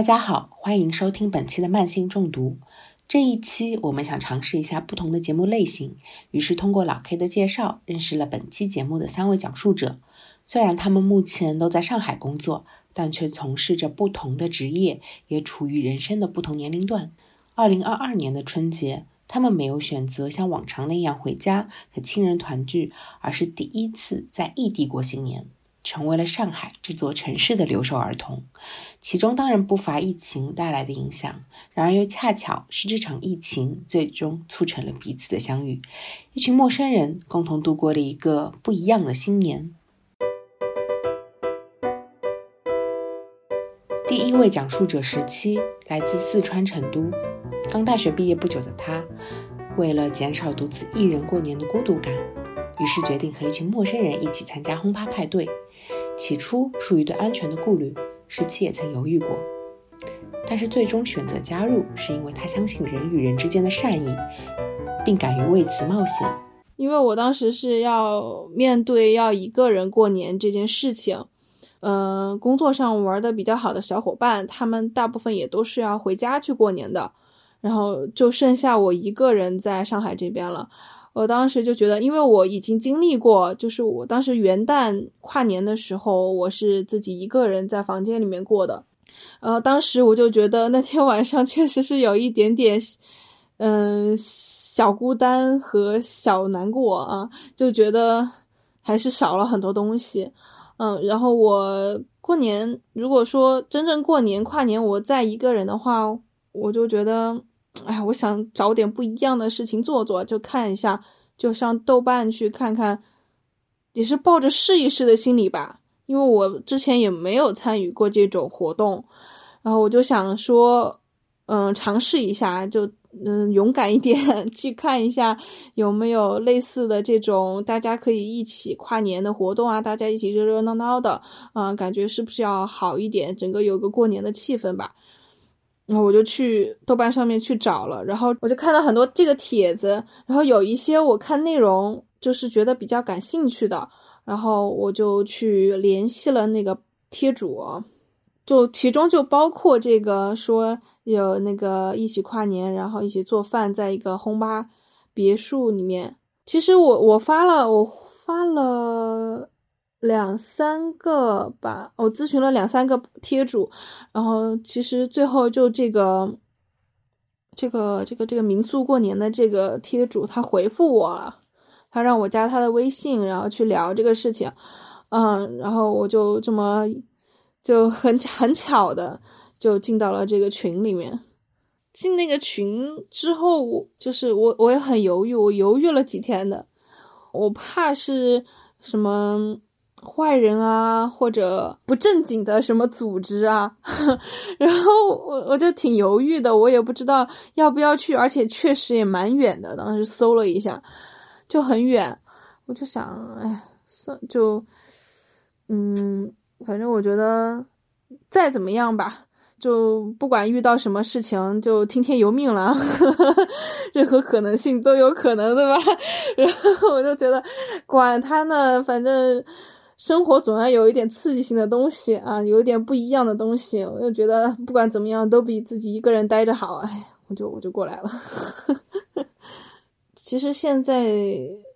大家好，欢迎收听本期的慢性中毒。这一期我们想尝试一下不同的节目类型，于是通过老 K 的介绍，认识了本期节目的三位讲述者。虽然他们目前都在上海工作，但却从事着不同的职业，也处于人生的不同年龄段。二零二二年的春节，他们没有选择像往常那样回家和亲人团聚，而是第一次在异地过新年。成为了上海这座城市的留守儿童，其中当然不乏疫情带来的影响。然而，又恰巧是这场疫情最终促成了彼此的相遇。一群陌生人共同度过了一个不一样的新年。第一位讲述者十七，来自四川成都，刚大学毕业不久的他，为了减少独自一人过年的孤独感，于是决定和一群陌生人一起参加轰趴派对。起初，出于对安全的顾虑，十七也曾犹豫过，但是最终选择加入，是因为他相信人与人之间的善意，并敢于为此冒险。因为我当时是要面对要一个人过年这件事情，嗯，工作上玩的比较好的小伙伴，他们大部分也都是要回家去过年的，然后就剩下我一个人在上海这边了。我当时就觉得，因为我已经经历过，就是我当时元旦跨年的时候，我是自己一个人在房间里面过的，呃，当时我就觉得那天晚上确实是有一点点，嗯，小孤单和小难过啊，就觉得还是少了很多东西，嗯，然后我过年如果说真正过年跨年我再一个人的话，我就觉得。哎，我想找点不一样的事情做做，就看一下，就上豆瓣去看看，也是抱着试一试的心理吧。因为我之前也没有参与过这种活动，然后我就想说，嗯，尝试一下，就嗯勇敢一点，去看一下有没有类似的这种大家可以一起跨年的活动啊，大家一起热热闹闹的，啊，感觉是不是要好一点，整个有个过年的气氛吧。然后我就去豆瓣上面去找了，然后我就看到很多这个帖子，然后有一些我看内容就是觉得比较感兴趣的，然后我就去联系了那个贴主，就其中就包括这个说有那个一起跨年，然后一起做饭，在一个轰吧别墅里面。其实我我发了，我发了。两三个吧，我咨询了两三个贴主，然后其实最后就这个，这个这个这个民宿过年的这个贴主他回复我了，他让我加他的微信，然后去聊这个事情，嗯，然后我就这么就很很巧的就进到了这个群里面，进那个群之后，我就是我我也很犹豫，我犹豫了几天的，我怕是什么。坏人啊，或者不正经的什么组织啊，然后我我就挺犹豫的，我也不知道要不要去，而且确实也蛮远的。当时搜了一下，就很远，我就想，哎，算就，嗯，反正我觉得再怎么样吧，就不管遇到什么事情，就听天由命了，任何可能性都有可能，对吧？然后我就觉得，管他呢，反正。生活总要有一点刺激性的东西啊，有一点不一样的东西，我就觉得不管怎么样都比自己一个人待着好。哎，我就我就过来了。其实现在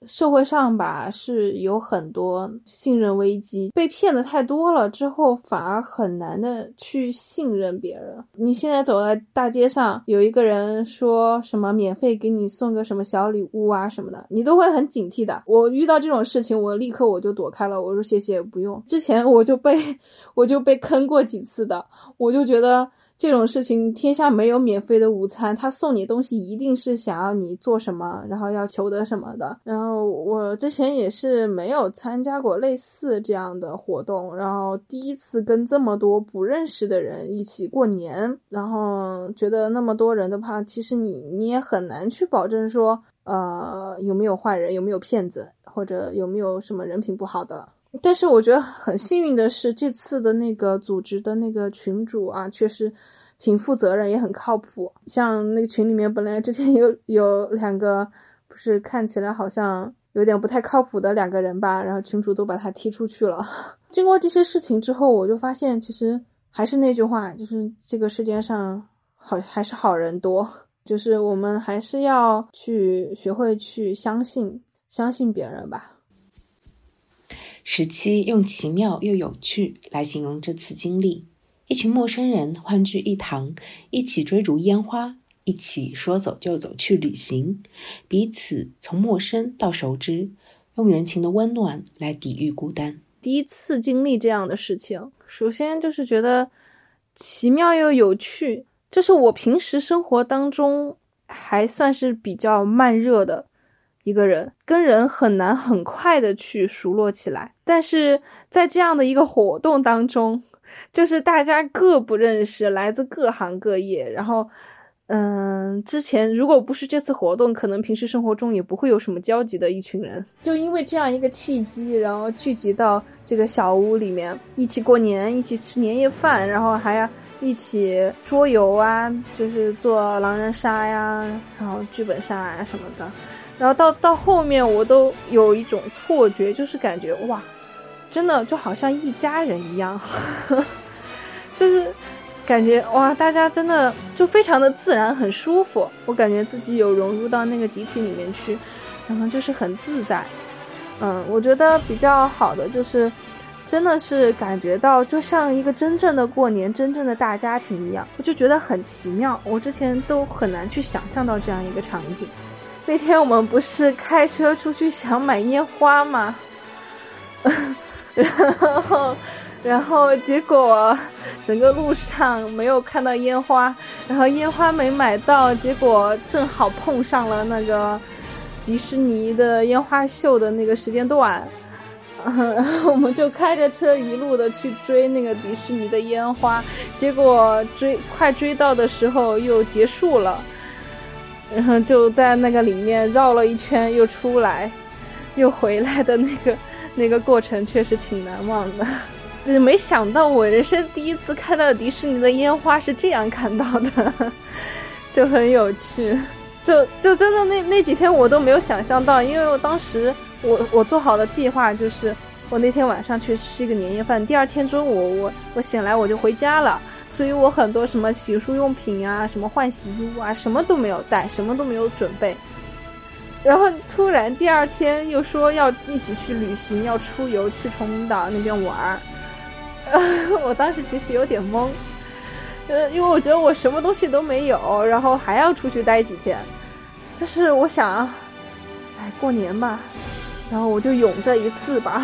社会上吧是有很多信任危机，被骗的太多了之后，反而很难的去信任别人。你现在走在大街上，有一个人说什么免费给你送个什么小礼物啊什么的，你都会很警惕的。我遇到这种事情，我立刻我就躲开了，我说谢谢不用。之前我就被 我就被坑过几次的，我就觉得。这种事情，天下没有免费的午餐。他送你东西，一定是想要你做什么，然后要求得什么的。然后我之前也是没有参加过类似这样的活动，然后第一次跟这么多不认识的人一起过年，然后觉得那么多人的话，其实你你也很难去保证说，呃，有没有坏人，有没有骗子，或者有没有什么人品不好的。但是我觉得很幸运的是，这次的那个组织的那个群主啊，确实挺负责任，也很靠谱。像那个群里面本来之前有 有两个，不是看起来好像有点不太靠谱的两个人吧，然后群主都把他踢出去了。经过这些事情之后，我就发现其实还是那句话，就是这个世界上好还是好人多，就是我们还是要去学会去相信，相信别人吧。十七用奇妙又有趣来形容这次经历：一群陌生人欢聚一堂，一起追逐烟花，一起说走就走去旅行，彼此从陌生到熟知，用人情的温暖来抵御孤单。第一次经历这样的事情，首先就是觉得奇妙又有趣。这是我平时生活当中还算是比较慢热的。一个人跟人很难很快的去熟络起来，但是在这样的一个活动当中，就是大家各不认识，来自各行各业，然后，嗯，之前如果不是这次活动，可能平时生活中也不会有什么交集的一群人，就因为这样一个契机，然后聚集到这个小屋里面，一起过年，一起吃年夜饭，然后还要一起桌游啊，就是做狼人杀呀，然后剧本杀啊什么的。然后到到后面，我都有一种错觉，就是感觉哇，真的就好像一家人一样，就是感觉哇，大家真的就非常的自然，很舒服。我感觉自己有融入到那个集体里面去，然后就是很自在。嗯，我觉得比较好的就是，真的是感觉到就像一个真正的过年，真正的大家庭一样，我就觉得很奇妙。我之前都很难去想象到这样一个场景。那天我们不是开车出去想买烟花吗？然后，然后结果整个路上没有看到烟花，然后烟花没买到，结果正好碰上了那个迪士尼的烟花秀的那个时间段，然后我们就开着车一路的去追那个迪士尼的烟花，结果追快追到的时候又结束了。然后就在那个里面绕了一圈，又出来，又回来的那个那个过程确实挺难忘的。就没想到我人生第一次看到迪士尼的烟花是这样看到的，就很有趣。就就真的那那几天我都没有想象到，因为我当时我我做好的计划就是我那天晚上去吃一个年夜饭，第二天中午我我醒来我就回家了。所以我很多什么洗漱用品啊，什么换洗衣物啊，什么都没有带，什么都没有准备。然后突然第二天又说要一起去旅行，要出游去崇明岛那边玩儿。我当时其实有点懵，呃，因为我觉得我什么东西都没有，然后还要出去待几天。但是我想，哎，过年吧，然后我就勇这一次吧。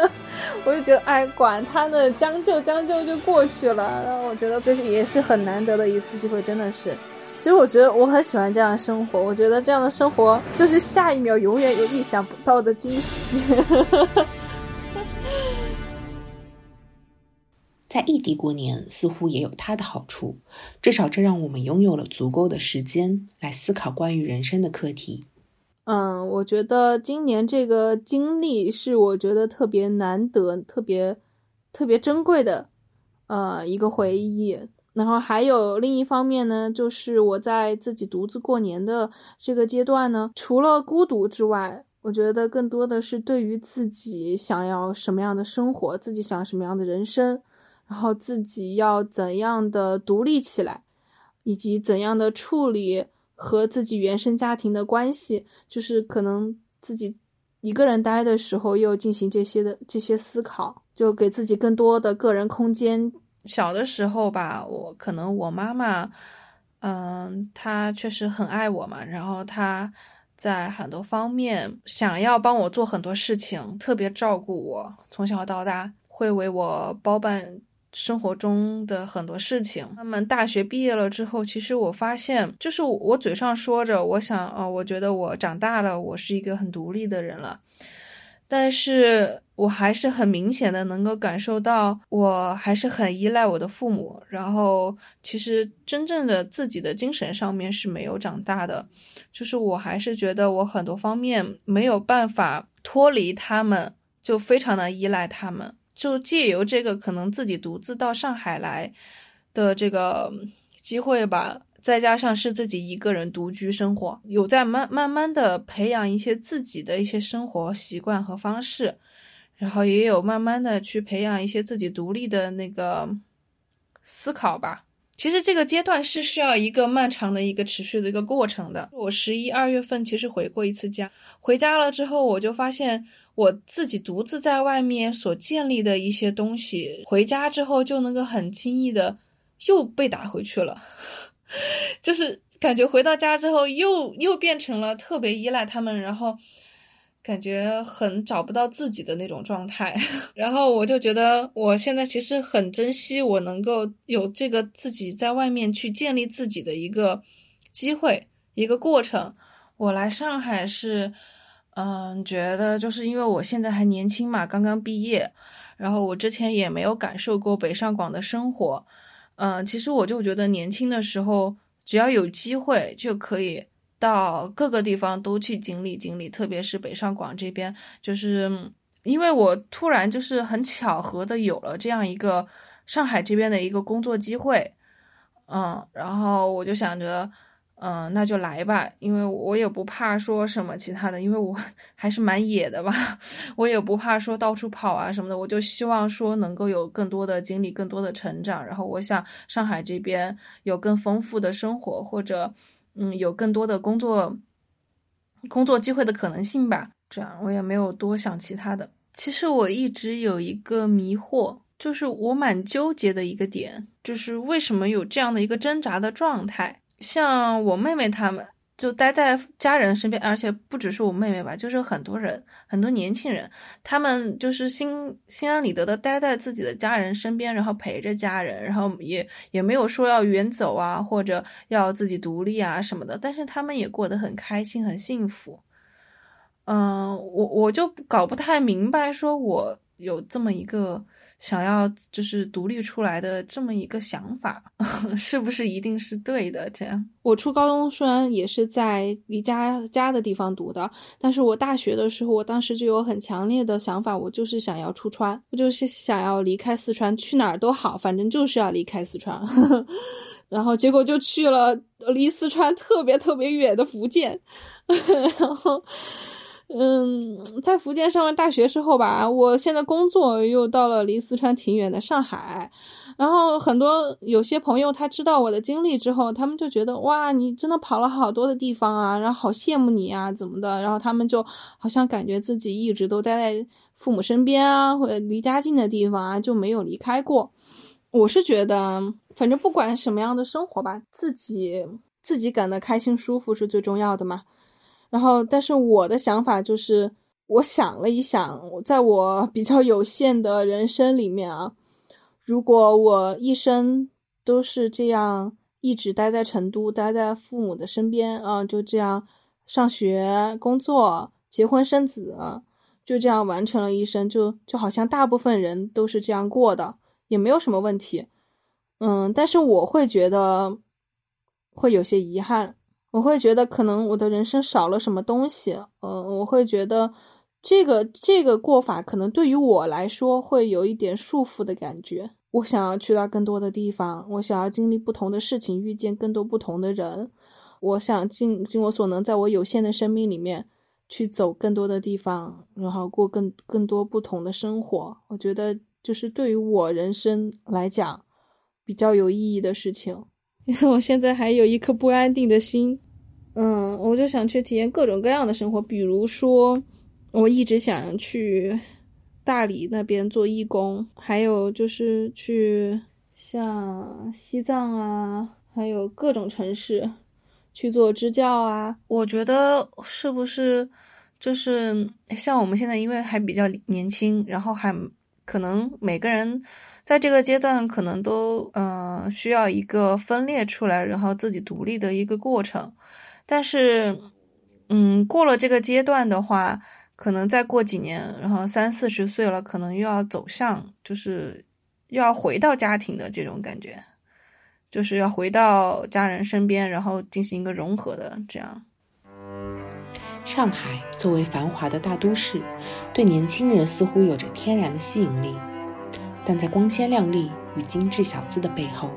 我就觉得，哎，管他呢，将就将就就过去了。然后我觉得这是也是很难得的一次机会，真的是。其实我觉得我很喜欢这样的生活，我觉得这样的生活就是下一秒永远有意想不到的惊喜。在异地过年似乎也有它的好处，至少这让我们拥有了足够的时间来思考关于人生的课题。嗯，我觉得今年这个经历是我觉得特别难得、特别特别珍贵的，呃，一个回忆。然后还有另一方面呢，就是我在自己独自过年的这个阶段呢，除了孤独之外，我觉得更多的是对于自己想要什么样的生活，自己想什么样的人生，然后自己要怎样的独立起来，以及怎样的处理。和自己原生家庭的关系，就是可能自己一个人待的时候，又进行这些的这些思考，就给自己更多的个人空间。小的时候吧，我可能我妈妈，嗯，她确实很爱我嘛，然后她在很多方面想要帮我做很多事情，特别照顾我，从小到大会为我包办。生活中的很多事情，他们大学毕业了之后，其实我发现，就是我嘴上说着，我想，啊，我觉得我长大了，我是一个很独立的人了，但是我还是很明显的能够感受到，我还是很依赖我的父母，然后其实真正的自己的精神上面是没有长大的，就是我还是觉得我很多方面没有办法脱离他们，就非常的依赖他们。就借由这个可能自己独自到上海来的这个机会吧，再加上是自己一个人独居生活，有在慢慢慢的培养一些自己的一些生活习惯和方式，然后也有慢慢的去培养一些自己独立的那个思考吧。其实这个阶段是需要一个漫长的一个持续的一个过程的。我十一二月份其实回过一次家，回家了之后，我就发现我自己独自在外面所建立的一些东西，回家之后就能够很轻易的又被打回去了，就是感觉回到家之后又又变成了特别依赖他们，然后。感觉很找不到自己的那种状态，然后我就觉得我现在其实很珍惜我能够有这个自己在外面去建立自己的一个机会一个过程。我来上海是，嗯，觉得就是因为我现在还年轻嘛，刚刚毕业，然后我之前也没有感受过北上广的生活，嗯，其实我就觉得年轻的时候只要有机会就可以。到各个地方都去经历经历，特别是北上广这边，就是因为我突然就是很巧合的有了这样一个上海这边的一个工作机会，嗯，然后我就想着，嗯，那就来吧，因为我也不怕说什么其他的，因为我 还是蛮野的吧，我也不怕说到处跑啊什么的，我就希望说能够有更多的经历，更多的成长，然后我想上海这边有更丰富的生活或者。嗯，有更多的工作工作机会的可能性吧。这样我也没有多想其他的。其实我一直有一个迷惑，就是我蛮纠结的一个点，就是为什么有这样的一个挣扎的状态。像我妹妹她们。就待在家人身边，而且不只是我妹妹吧，就是很多人，很多年轻人，他们就是心心安理得的待在自己的家人身边，然后陪着家人，然后也也没有说要远走啊，或者要自己独立啊什么的，但是他们也过得很开心，很幸福。嗯，我我就搞不太明白，说我有这么一个。想要就是独立出来的这么一个想法，是不是一定是对的？这样，我初高中虽然也是在离家家的地方读的，但是我大学的时候，我当时就有很强烈的想法，我就是想要出川，我就是想要离开四川，去哪儿都好，反正就是要离开四川。然后结果就去了离四川特别特别远的福建，然后。嗯，在福建上完大学之后吧，我现在工作又到了离四川挺远的上海，然后很多有些朋友他知道我的经历之后，他们就觉得哇，你真的跑了好多的地方啊，然后好羡慕你啊，怎么的？然后他们就好像感觉自己一直都待在父母身边啊，或者离家近的地方啊，就没有离开过。我是觉得，反正不管什么样的生活吧，自己自己感到开心舒服是最重要的嘛。然后，但是我的想法就是，我想了一想，在我比较有限的人生里面啊，如果我一生都是这样一直待在成都，待在父母的身边啊，就这样上学、工作、结婚、生子，就这样完成了一生，就就好像大部分人都是这样过的，也没有什么问题。嗯，但是我会觉得会有些遗憾。我会觉得可能我的人生少了什么东西，嗯，我会觉得这个这个过法可能对于我来说会有一点束缚的感觉。我想要去到更多的地方，我想要经历不同的事情，遇见更多不同的人。我想尽尽我所能，在我有限的生命里面去走更多的地方，然后过更更多不同的生活。我觉得就是对于我人生来讲比较有意义的事情。因 为我现在还有一颗不安定的心，嗯，我就想去体验各种各样的生活，比如说，我一直想去大理那边做义工，还有就是去像西藏啊，还有各种城市去做支教啊。我觉得是不是就是像我们现在，因为还比较年轻，然后还可能每个人。在这个阶段，可能都嗯需要一个分裂出来，然后自己独立的一个过程。但是，嗯，过了这个阶段的话，可能再过几年，然后三四十岁了，可能又要走向，就是又要回到家庭的这种感觉，就是要回到家人身边，然后进行一个融合的这样。上海作为繁华的大都市，对年轻人似乎有着天然的吸引力。但在光鲜亮丽与精致小资的背后，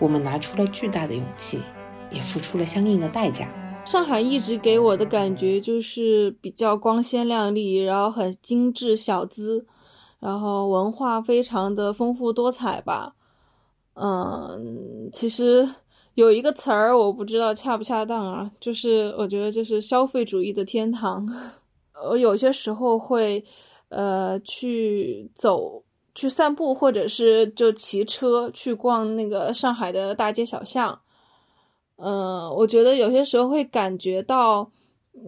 我们拿出了巨大的勇气，也付出了相应的代价。上海一直给我的感觉就是比较光鲜亮丽，然后很精致小资，然后文化非常的丰富多彩吧。嗯，其实有一个词儿我不知道恰不恰当啊，就是我觉得这是消费主义的天堂。我有些时候会，呃，去走、去散步，或者是就骑车去逛那个上海的大街小巷。嗯，我觉得有些时候会感觉到，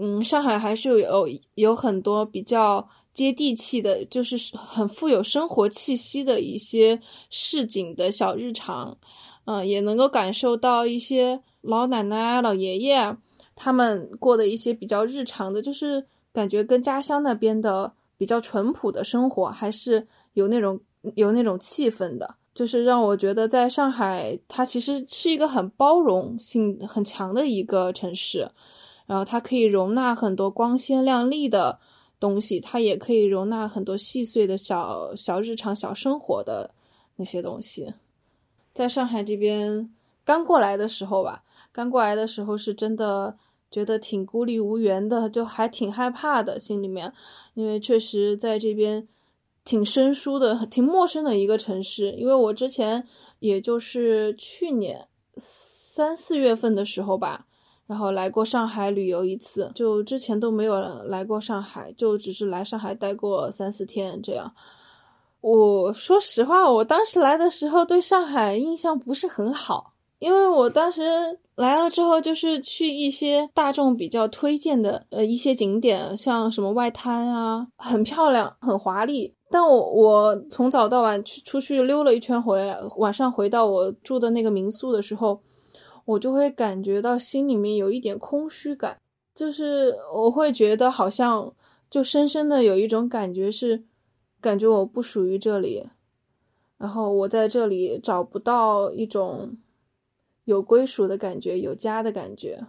嗯，上海还是有有很多比较接地气的，就是很富有生活气息的一些市井的小日常。嗯，也能够感受到一些老奶奶、老爷爷他们过的一些比较日常的，就是感觉跟家乡那边的比较淳朴的生活还是有那种有那种气氛的。就是让我觉得，在上海，它其实是一个很包容性很强的一个城市，然后它可以容纳很多光鲜亮丽的东西，它也可以容纳很多细碎的小小日常、小生活的那些东西。在上海这边刚过来的时候吧，刚过来的时候是真的觉得挺孤立无援的，就还挺害怕的，心里面，因为确实在这边。挺生疏的，挺陌生的一个城市。因为我之前也就是去年三四月份的时候吧，然后来过上海旅游一次，就之前都没有来过上海，就只是来上海待过三四天这样。我说实话，我当时来的时候对上海印象不是很好，因为我当时来了之后就是去一些大众比较推荐的呃一些景点，像什么外滩啊，很漂亮，很华丽。但我我从早到晚去出去溜了一圈回来，晚上回到我住的那个民宿的时候，我就会感觉到心里面有一点空虚感，就是我会觉得好像就深深的有一种感觉是，感觉我不属于这里，然后我在这里找不到一种有归属的感觉，有家的感觉。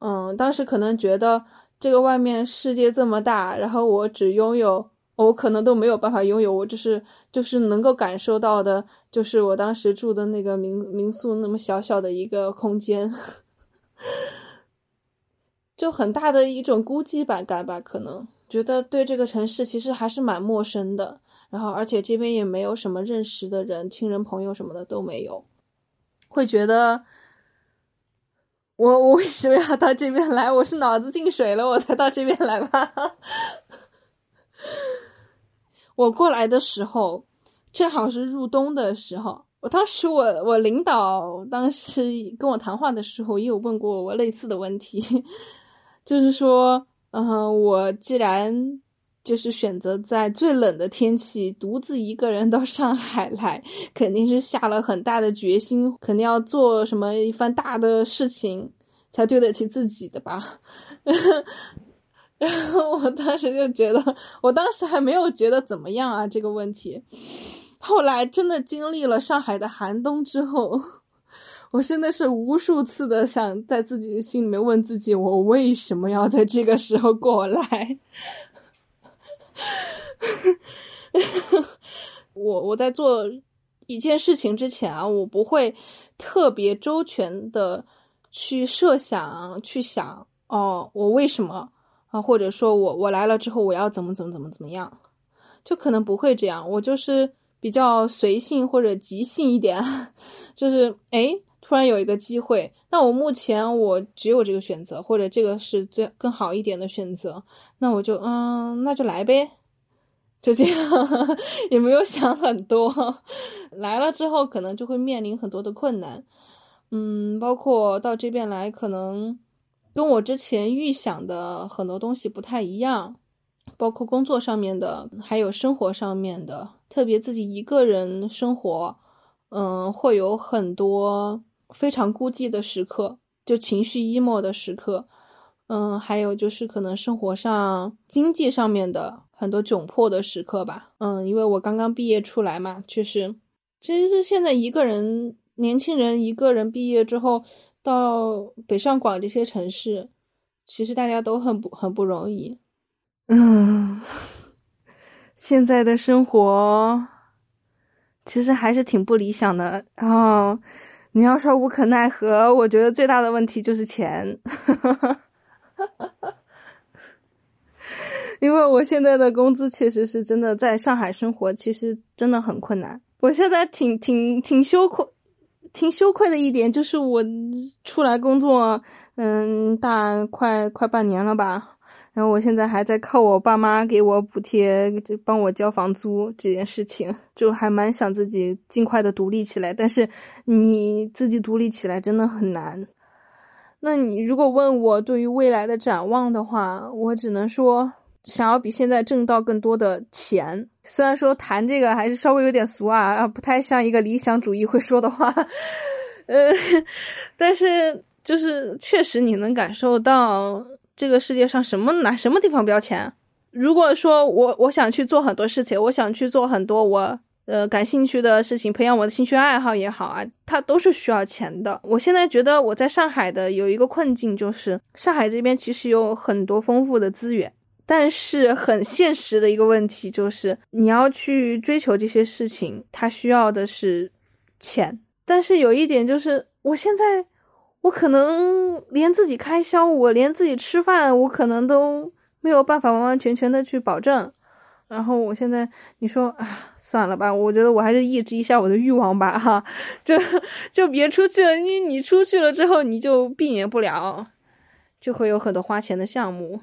嗯，当时可能觉得这个外面世界这么大，然后我只拥有。我可能都没有办法拥有，我就是就是能够感受到的，就是我当时住的那个民民宿那么小小的一个空间，就很大的一种孤寂感感吧。可能觉得对这个城市其实还是蛮陌生的，然后而且这边也没有什么认识的人、亲人朋友什么的都没有，会觉得我我为什么要到这边来？我是脑子进水了我才到这边来吧。我过来的时候，正好是入冬的时候。我当时，我我领导当时跟我谈话的时候，也有问过我类似的问题，就是说，嗯，我既然就是选择在最冷的天气独自一个人到上海来，肯定是下了很大的决心，肯定要做什么一番大的事情，才对得起自己的吧。然后我当时就觉得，我当时还没有觉得怎么样啊这个问题。后来真的经历了上海的寒冬之后，我真的是无数次的想在自己的心里面问自己：我为什么要在这个时候过来？我我在做一件事情之前啊，我不会特别周全的去设想、去想哦，我为什么？啊，或者说我我来了之后我要怎么怎么怎么怎么样，就可能不会这样。我就是比较随性或者即兴一点，就是哎，突然有一个机会，那我目前我只有这个选择，或者这个是最更好一点的选择，那我就嗯，那就来呗，就这样，也没有想很多。来了之后可能就会面临很多的困难，嗯，包括到这边来可能。跟我之前预想的很多东西不太一样，包括工作上面的，还有生活上面的。特别自己一个人生活，嗯，会有很多非常孤寂的时刻，就情绪 emo 的时刻。嗯，还有就是可能生活上、经济上面的很多窘迫的时刻吧。嗯，因为我刚刚毕业出来嘛，确实，其实是现在一个人，年轻人一个人毕业之后。到北上广这些城市，其实大家都很不很不容易。嗯，现在的生活其实还是挺不理想的。然后你要说无可奈何，我觉得最大的问题就是钱。因为我现在的工资确实是真的，在上海生活其实真的很困难。我现在挺挺挺羞愧，挺羞愧的一点就是我出来工作，嗯，大快快半年了吧。然后我现在还在靠我爸妈给我补贴，就帮我交房租这件事情，就还蛮想自己尽快的独立起来。但是你自己独立起来真的很难。那你如果问我对于未来的展望的话，我只能说想要比现在挣到更多的钱。虽然说谈这个还是稍微有点俗啊，啊不太像一个理想主义会说的话，呃，但是就是确实你能感受到。这个世界上什么哪什么地方不要钱？如果说我我想去做很多事情，我想去做很多我呃感兴趣的事情，培养我的兴趣爱好也好啊，它都是需要钱的。我现在觉得我在上海的有一个困境，就是上海这边其实有很多丰富的资源，但是很现实的一个问题就是你要去追求这些事情，它需要的是钱。但是有一点就是我现在。我可能连自己开销，我连自己吃饭，我可能都没有办法完完全全的去保证。然后我现在你说啊，算了吧，我觉得我还是抑制一下我的欲望吧，哈，就就别出去了。你你出去了之后，你就避免不了，就会有很多花钱的项目。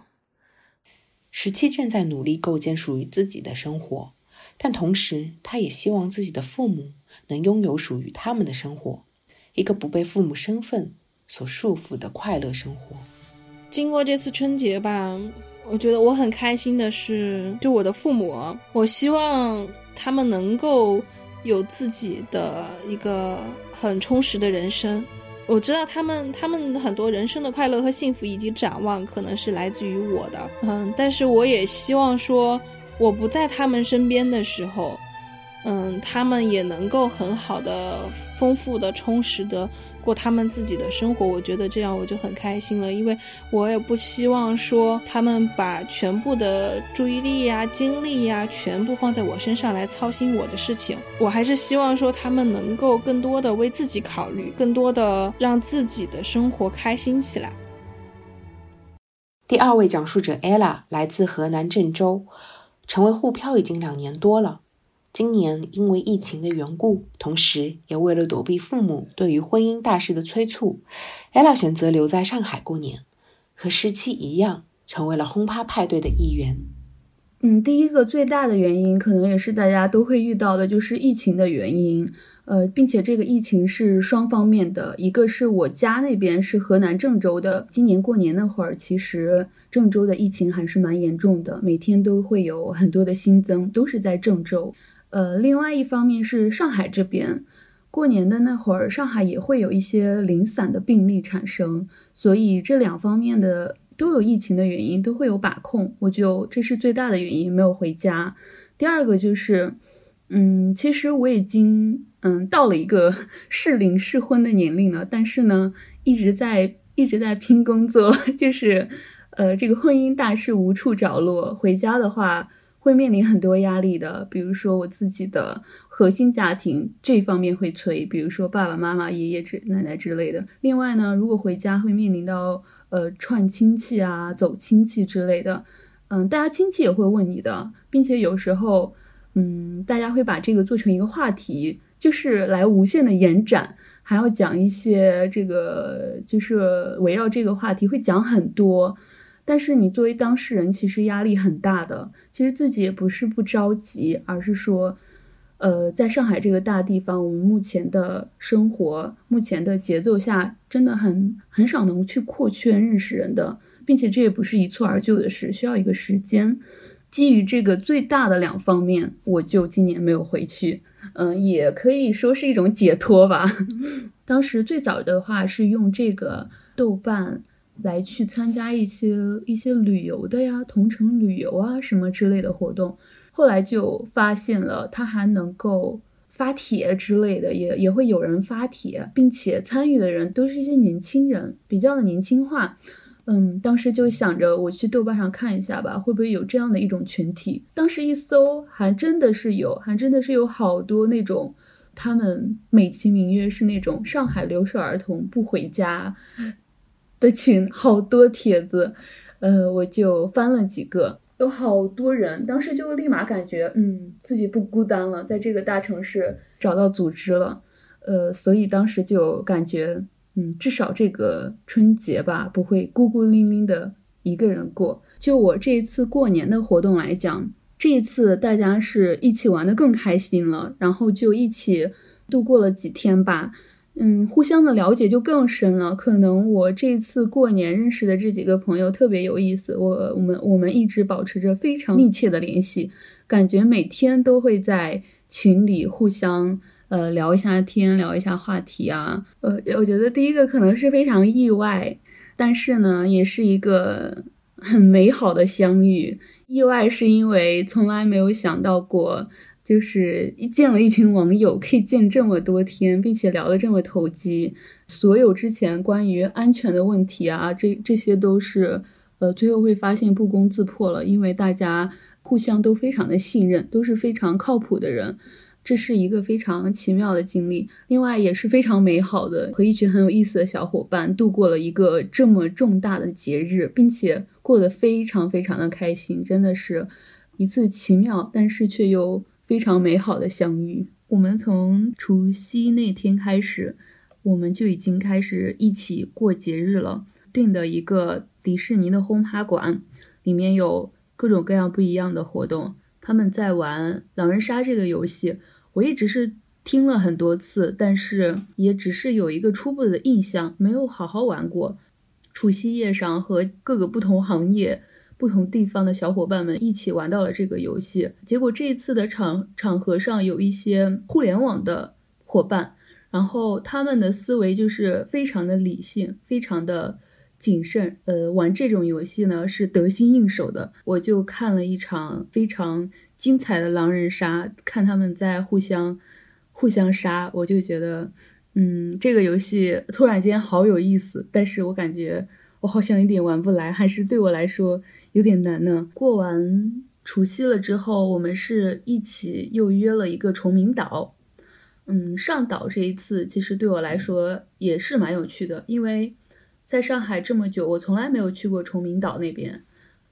十七正在努力构建属于自己的生活，但同时他也希望自己的父母能拥有属于他们的生活，一个不被父母身份。所束缚的快乐生活。经过这次春节吧，我觉得我很开心的是，就我的父母，我希望他们能够有自己的一个很充实的人生。我知道他们，他们很多人生的快乐和幸福以及展望，可能是来自于我的。嗯，但是我也希望说，我不在他们身边的时候。嗯，他们也能够很好的、丰富的、充实的过他们自己的生活，我觉得这样我就很开心了。因为我也不希望说他们把全部的注意力呀、精力呀，全部放在我身上来操心我的事情。我还是希望说他们能够更多的为自己考虑，更多的让自己的生活开心起来。第二位讲述者 ella 来自河南郑州，成为沪漂已经两年多了。今年因为疫情的缘故，同时也为了躲避父母对于婚姻大事的催促，ella 选择留在上海过年，和十七一样，成为了轰趴派对的一员。嗯，第一个最大的原因，可能也是大家都会遇到的，就是疫情的原因。呃，并且这个疫情是双方面的，一个是我家那边是河南郑州的，今年过年那会儿，其实郑州的疫情还是蛮严重的，每天都会有很多的新增，都是在郑州。呃，另外一方面是上海这边，过年的那会儿，上海也会有一些零散的病例产生，所以这两方面的都有疫情的原因，都会有把控。我就这是最大的原因，没有回家。第二个就是，嗯，其实我已经嗯到了一个 适龄适婚的年龄了，但是呢，一直在一直在拼工作，就是呃这个婚姻大事无处着落，回家的话。会面临很多压力的，比如说我自己的核心家庭这方面会催，比如说爸爸妈妈、爷爷之奶奶之类的。另外呢，如果回家会面临到呃串亲戚啊、走亲戚之类的，嗯，大家亲戚也会问你的，并且有时候，嗯，大家会把这个做成一个话题，就是来无限的延展，还要讲一些这个，就是围绕这个话题会讲很多。但是你作为当事人，其实压力很大的。其实自己也不是不着急，而是说，呃，在上海这个大地方，我们目前的生活、目前的节奏下，真的很很少能去扩圈认识人的，并且这也不是一蹴而就的事，需要一个时间。基于这个最大的两方面，我就今年没有回去，嗯，也可以说是一种解脱吧。当时最早的话是用这个豆瓣。来去参加一些一些旅游的呀，同城旅游啊什么之类的活动，后来就发现了他还能够发帖之类的，也也会有人发帖，并且参与的人都是一些年轻人，比较的年轻化。嗯，当时就想着我去豆瓣上看一下吧，会不会有这样的一种群体？当时一搜，还真的是有，还真的是有好多那种，他们美其名曰是那种上海留守儿童不回家。的群好多帖子，呃，我就翻了几个，有好多人，当时就立马感觉，嗯，自己不孤单了，在这个大城市找到组织了，呃，所以当时就感觉，嗯，至少这个春节吧，不会孤孤零零的一个人过。就我这一次过年的活动来讲，这一次大家是一起玩的更开心了，然后就一起度过了几天吧。嗯，互相的了解就更深了。可能我这次过年认识的这几个朋友特别有意思，我我们我们一直保持着非常密切的联系，感觉每天都会在群里互相呃聊一下天，聊一下话题啊。呃，我觉得第一个可能是非常意外，但是呢，也是一个很美好的相遇。意外是因为从来没有想到过。就是一见了一群网友，可以见这么多天，并且聊得这么投机。所有之前关于安全的问题啊，这这些都是，呃，最后会发现不攻自破了，因为大家互相都非常的信任，都是非常靠谱的人。这是一个非常奇妙的经历，另外也是非常美好的，和一群很有意思的小伙伴度过了一个这么重大的节日，并且过得非常非常的开心，真的是一次奇妙，但是却又。非常美好的相遇。我们从除夕那天开始，我们就已经开始一起过节日了。订的一个迪士尼的轰趴馆，里面有各种各样不一样的活动。他们在玩狼人杀这个游戏，我一直是听了很多次，但是也只是有一个初步的印象，没有好好玩过。除夕夜上和各个不同行业。不同地方的小伙伴们一起玩到了这个游戏，结果这一次的场场合上有一些互联网的伙伴，然后他们的思维就是非常的理性，非常的谨慎。呃，玩这种游戏呢是得心应手的。我就看了一场非常精彩的狼人杀，看他们在互相互相杀，我就觉得，嗯，这个游戏突然间好有意思。但是我感觉我好像有点玩不来，还是对我来说。有点难呢。过完除夕了之后，我们是一起又约了一个崇明岛。嗯，上岛这一次其实对我来说也是蛮有趣的，因为在上海这么久，我从来没有去过崇明岛那边。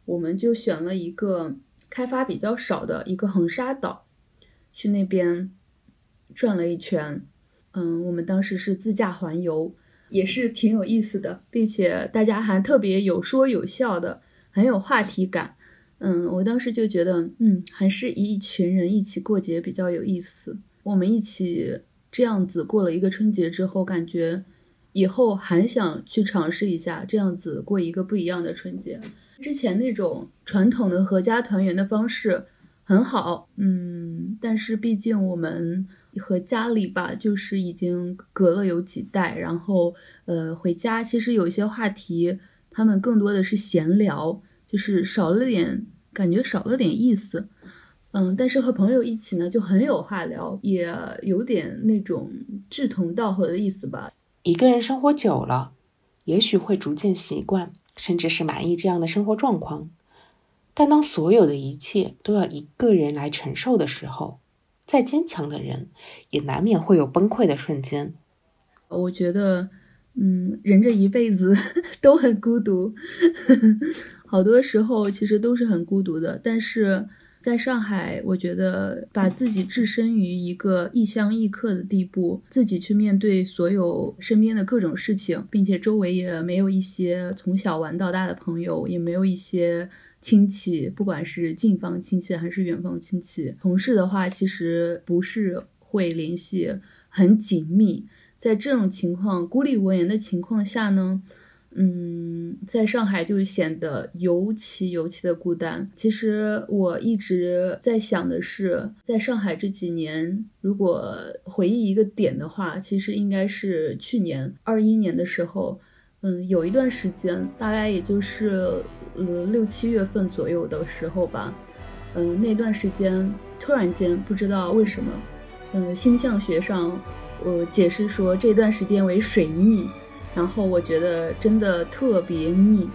我们就选了一个开发比较少的一个横沙岛，去那边转了一圈。嗯，我们当时是自驾环游，也是挺有意思的，并且大家还特别有说有笑的。很有话题感，嗯，我当时就觉得，嗯，还是一群人一起过节比较有意思。我们一起这样子过了一个春节之后，感觉以后还想去尝试一下这样子过一个不一样的春节。之前那种传统的合家团圆的方式很好，嗯，但是毕竟我们和家里吧，就是已经隔了有几代，然后呃，回家其实有一些话题，他们更多的是闲聊。就是少了点感觉，少了点意思，嗯，但是和朋友一起呢，就很有话聊，也有点那种志同道合的意思吧。一个人生活久了，也许会逐渐习惯，甚至是满意这样的生活状况。但当所有的一切都要一个人来承受的时候，再坚强的人，也难免会有崩溃的瞬间。我觉得，嗯，人这一辈子 都很孤独。好多时候其实都是很孤独的，但是在上海，我觉得把自己置身于一个异乡异客的地步，自己去面对所有身边的各种事情，并且周围也没有一些从小玩到大的朋友，也没有一些亲戚，不管是近方亲戚还是远方亲戚，同事的话其实不是会联系很紧密，在这种情况孤立无援的情况下呢？嗯，在上海就显得尤其尤其的孤单。其实我一直在想的是，在上海这几年，如果回忆一个点的话，其实应该是去年二一年的时候。嗯，有一段时间，大概也就是呃六七月份左右的时候吧。嗯，那段时间突然间不知道为什么，嗯，星象学上我解释说这段时间为水逆。然后我觉得真的特别腻，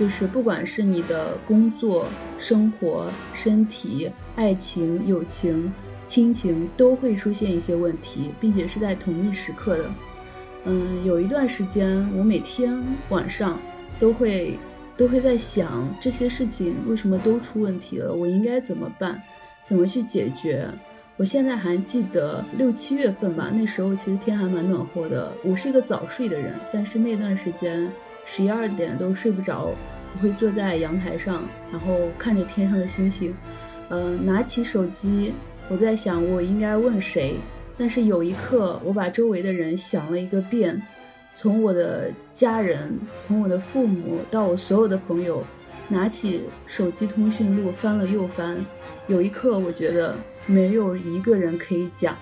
就是不管是你的工作、生活、身体、爱情、友情、亲情，都会出现一些问题，并且是在同一时刻的。嗯，有一段时间，我每天晚上都会都会在想这些事情为什么都出问题了，我应该怎么办，怎么去解决。我现在还记得六七月份吧，那时候其实天还蛮暖和的。我是一个早睡的人，但是那段时间十一二点都睡不着，我会坐在阳台上，然后看着天上的星星，嗯，拿起手机，我在想我应该问谁。但是有一刻，我把周围的人想了一个遍，从我的家人，从我的父母到我所有的朋友，拿起手机通讯录翻了又翻。有一刻，我觉得。没有一个人可以讲，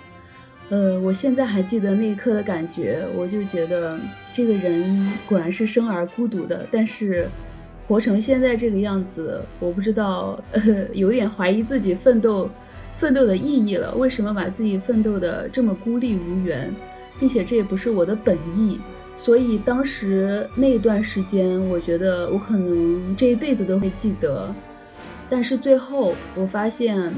呃，我现在还记得那一刻的感觉，我就觉得这个人果然是生而孤独的。但是，活成现在这个样子，我不知道，呃，有点怀疑自己奋斗，奋斗的意义了。为什么把自己奋斗的这么孤立无援，并且这也不是我的本意。所以当时那段时间，我觉得我可能这一辈子都会记得。但是最后，我发现。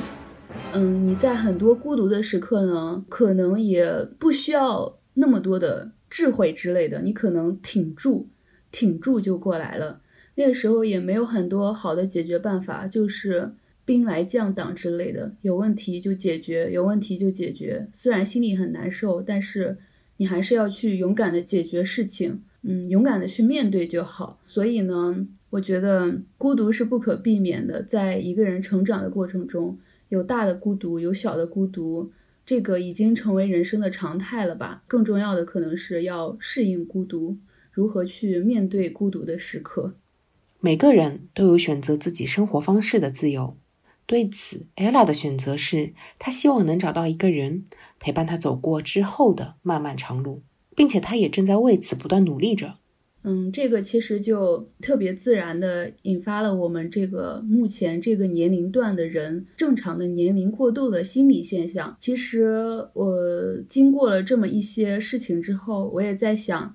嗯，你在很多孤独的时刻呢，可能也不需要那么多的智慧之类的，你可能挺住，挺住就过来了。那个时候也没有很多好的解决办法，就是兵来将挡之类的，有问题就解决，有问题就解决。虽然心里很难受，但是你还是要去勇敢的解决事情，嗯，勇敢的去面对就好。所以呢，我觉得孤独是不可避免的，在一个人成长的过程中。有大的孤独，有小的孤独，这个已经成为人生的常态了吧？更重要的可能是要适应孤独，如何去面对孤独的时刻。每个人都有选择自己生活方式的自由。对此，ella 的选择是，她希望能找到一个人陪伴她走过之后的漫漫长路，并且她也正在为此不断努力着。嗯，这个其实就特别自然的引发了我们这个目前这个年龄段的人正常的年龄过渡的心理现象。其实我经过了这么一些事情之后，我也在想，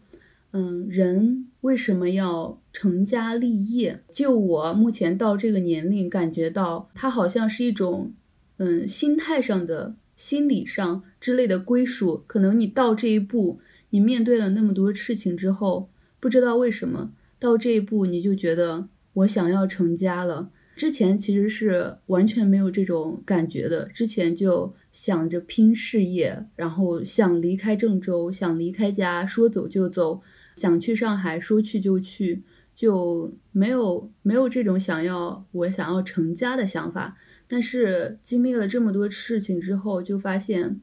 嗯，人为什么要成家立业？就我目前到这个年龄，感觉到它好像是一种，嗯，心态上的、心理上之类的归属。可能你到这一步，你面对了那么多事情之后。不知道为什么到这一步你就觉得我想要成家了。之前其实是完全没有这种感觉的，之前就想着拼事业，然后想离开郑州，想离开家，说走就走，想去上海，说去就去，就没有没有这种想要我想要成家的想法。但是经历了这么多事情之后，就发现。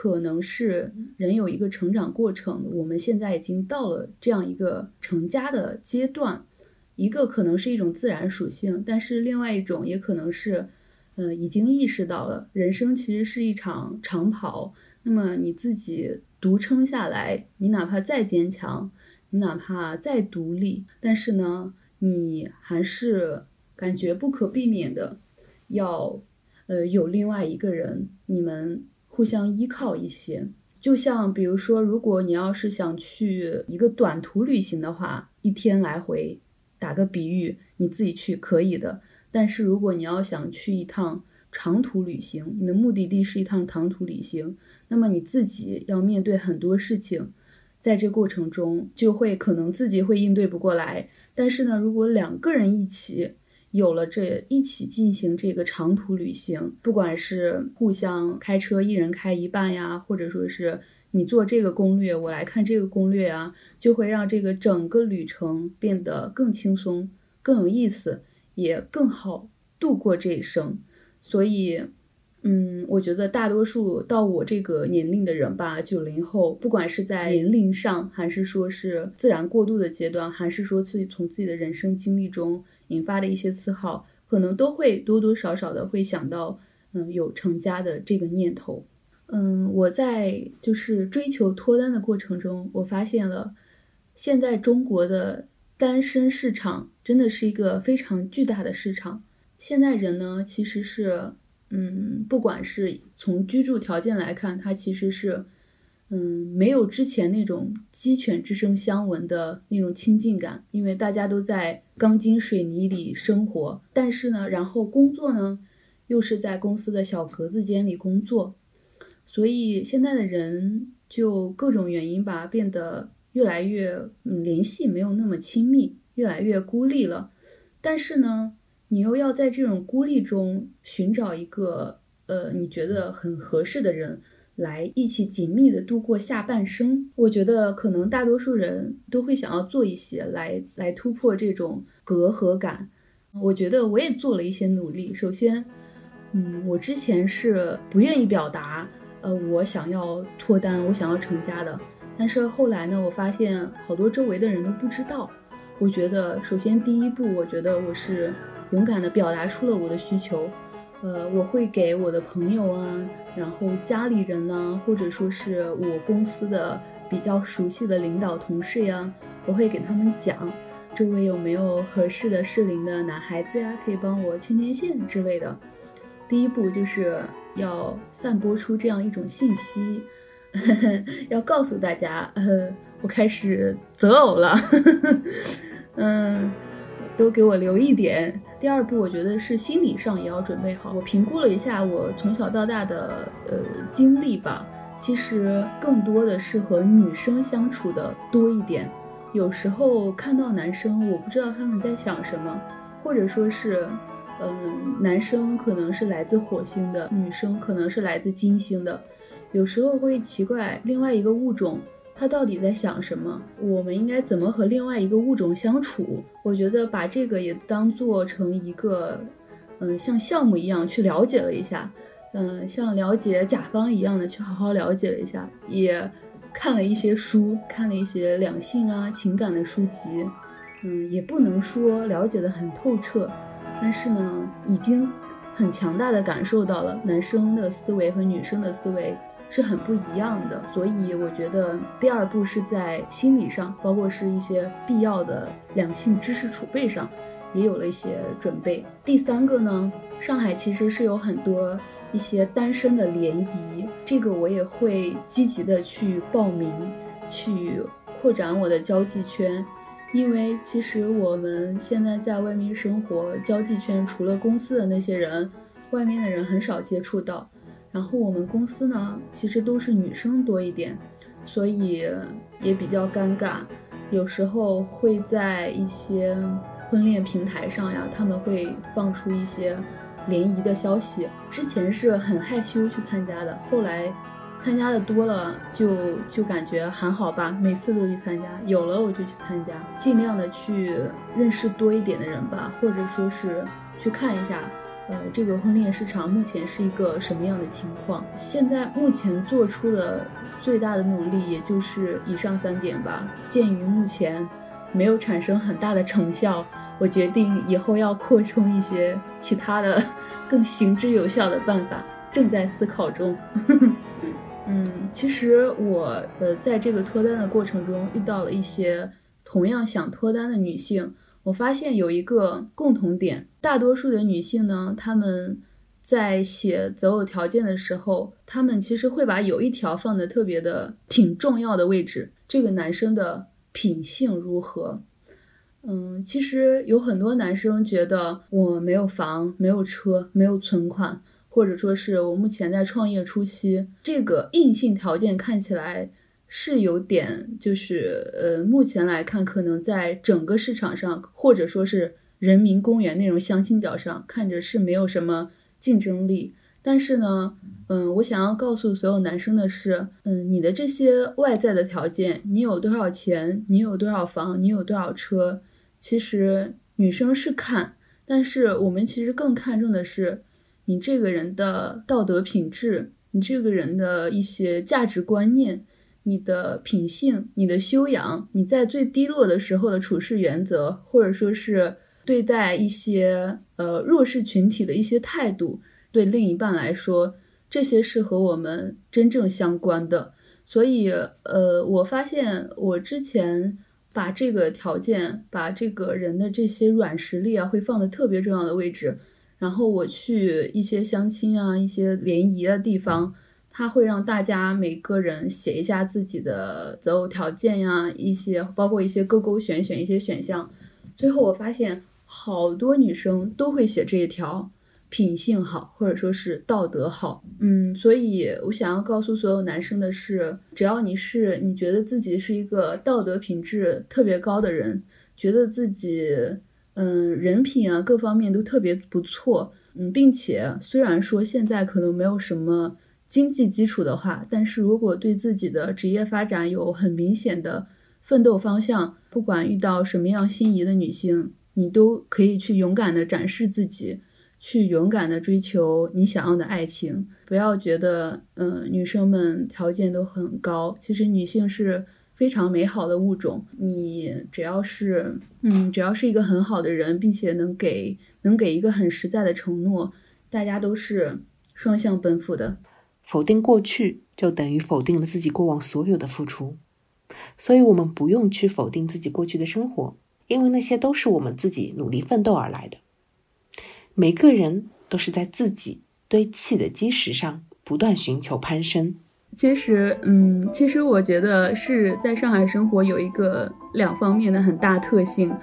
可能是人有一个成长过程，我们现在已经到了这样一个成家的阶段。一个可能是一种自然属性，但是另外一种也可能是，呃，已经意识到了人生其实是一场长跑。那么你自己独撑下来，你哪怕再坚强，你哪怕再独立，但是呢，你还是感觉不可避免的要，呃，有另外一个人，你们。互相依靠一些，就像比如说，如果你要是想去一个短途旅行的话，一天来回，打个比喻，你自己去可以的。但是如果你要想去一趟长途旅行，你的目的地是一趟长途旅行，那么你自己要面对很多事情，在这过程中就会可能自己会应对不过来。但是呢，如果两个人一起，有了这一起进行这个长途旅行，不管是互相开车，一人开一半呀，或者说是你做这个攻略，我来看这个攻略啊，就会让这个整个旅程变得更轻松、更有意思，也更好度过这一生。所以，嗯，我觉得大多数到我这个年龄的人吧，九零后，不管是在年龄上，还是说是自然过渡的阶段，还是说自己从自己的人生经历中。引发的一些思考，可能都会多多少少的会想到，嗯，有成家的这个念头。嗯，我在就是追求脱单的过程中，我发现了，现在中国的单身市场真的是一个非常巨大的市场。现在人呢，其实是，嗯，不管是从居住条件来看，它其实是。嗯，没有之前那种鸡犬之声相闻的那种亲近感，因为大家都在钢筋水泥里生活。但是呢，然后工作呢，又是在公司的小格子间里工作，所以现在的人就各种原因吧，变得越来越嗯联系没有那么亲密。越来越孤立了。但是呢，你又要在这种孤立中寻找一个呃你觉得很合适的人，来一起紧密的度过下半生。我觉得可能大多数人都会想要做一些来来突破这种隔阂感。我觉得我也做了一些努力。首先，嗯，我之前是不愿意表达，呃，我想要脱单，我想要成家的。但是后来呢，我发现好多周围的人都不知道。我觉得，首先第一步，我觉得我是勇敢的表达出了我的需求。呃，我会给我的朋友啊，然后家里人呐，或者说是我公司的比较熟悉的领导同事呀，我会给他们讲，周围有没有合适的适龄的男孩子呀，可以帮我牵牵线之类的。第一步就是要散播出这样一种信息。呵 呵要告诉大家，呃，我开始择偶了，呵 呵嗯，都给我留一点。第二步，我觉得是心理上也要准备好。我评估了一下我从小到大的呃经历吧，其实更多的是和女生相处的多一点。有时候看到男生，我不知道他们在想什么，或者说是，嗯，男生可能是来自火星的，女生可能是来自金星的。有时候会奇怪，另外一个物种他到底在想什么？我们应该怎么和另外一个物种相处？我觉得把这个也当做成一个，嗯，像项目一样去了解了一下，嗯，像了解甲方一样的去好好了解了一下，也看了一些书，看了一些两性啊情感的书籍，嗯，也不能说了解的很透彻，但是呢，已经很强大的感受到了男生的思维和女生的思维。是很不一样的，所以我觉得第二步是在心理上，包括是一些必要的两性知识储备上，也有了一些准备。第三个呢，上海其实是有很多一些单身的联谊，这个我也会积极的去报名，去扩展我的交际圈，因为其实我们现在在外面生活，交际圈除了公司的那些人，外面的人很少接触到。然后我们公司呢，其实都是女生多一点，所以也比较尴尬。有时候会在一些婚恋平台上呀，他们会放出一些联谊的消息。之前是很害羞去参加的，后来参加的多了，就就感觉还好吧。每次都去参加，有了我就去参加，尽量的去认识多一点的人吧，或者说是去看一下。呃，这个婚恋市场目前是一个什么样的情况？现在目前做出的最大的努力，也就是以上三点吧。鉴于目前没有产生很大的成效，我决定以后要扩充一些其他的更行之有效的办法，正在思考中。嗯，其实我呃在这个脱单的过程中遇到了一些同样想脱单的女性。我发现有一个共同点，大多数的女性呢，她们在写择偶条件的时候，她们其实会把有一条放的特别的挺重要的位置，这个男生的品性如何？嗯，其实有很多男生觉得我没有房、没有车、没有存款，或者说是我目前在创业初期，这个硬性条件看起来。是有点，就是呃，目前来看，可能在整个市场上，或者说是人民公园那种相亲角上，看着是没有什么竞争力。但是呢，嗯，我想要告诉所有男生的是，嗯，你的这些外在的条件，你有多少钱，你有多少房，你有多少车，其实女生是看，但是我们其实更看重的是你这个人的道德品质，你这个人的一些价值观念。你的品性、你的修养、你在最低落的时候的处事原则，或者说是对待一些呃弱势群体的一些态度，对另一半来说，这些是和我们真正相关的。所以，呃，我发现我之前把这个条件、把这个人的这些软实力啊，会放的特别重要的位置。然后我去一些相亲啊、一些联谊的地方。他会让大家每个人写一下自己的择偶条件呀，一些包括一些勾勾选选一些选项。最后我发现好多女生都会写这一条，品性好或者说是道德好。嗯，所以我想要告诉所有男生的是，只要你是你觉得自己是一个道德品质特别高的人，觉得自己嗯人品啊各方面都特别不错，嗯，并且虽然说现在可能没有什么经济基础的话，但是如果对自己的职业发展有很明显的奋斗方向，不管遇到什么样心仪的女性，你都可以去勇敢的展示自己。去勇敢的追求你想要的爱情，不要觉得，嗯，女生们条件都很高。其实女性是非常美好的物种，你只要是，嗯，只要是一个很好的人，并且能给能给一个很实在的承诺，大家都是双向奔赴的。否定过去，就等于否定了自己过往所有的付出。所以，我们不用去否定自己过去的生活，因为那些都是我们自己努力奋斗而来的。每个人都是在自己堆砌的基石上不断寻求攀升。其实，嗯，其实我觉得是在上海生活有一个两方面的很大特性。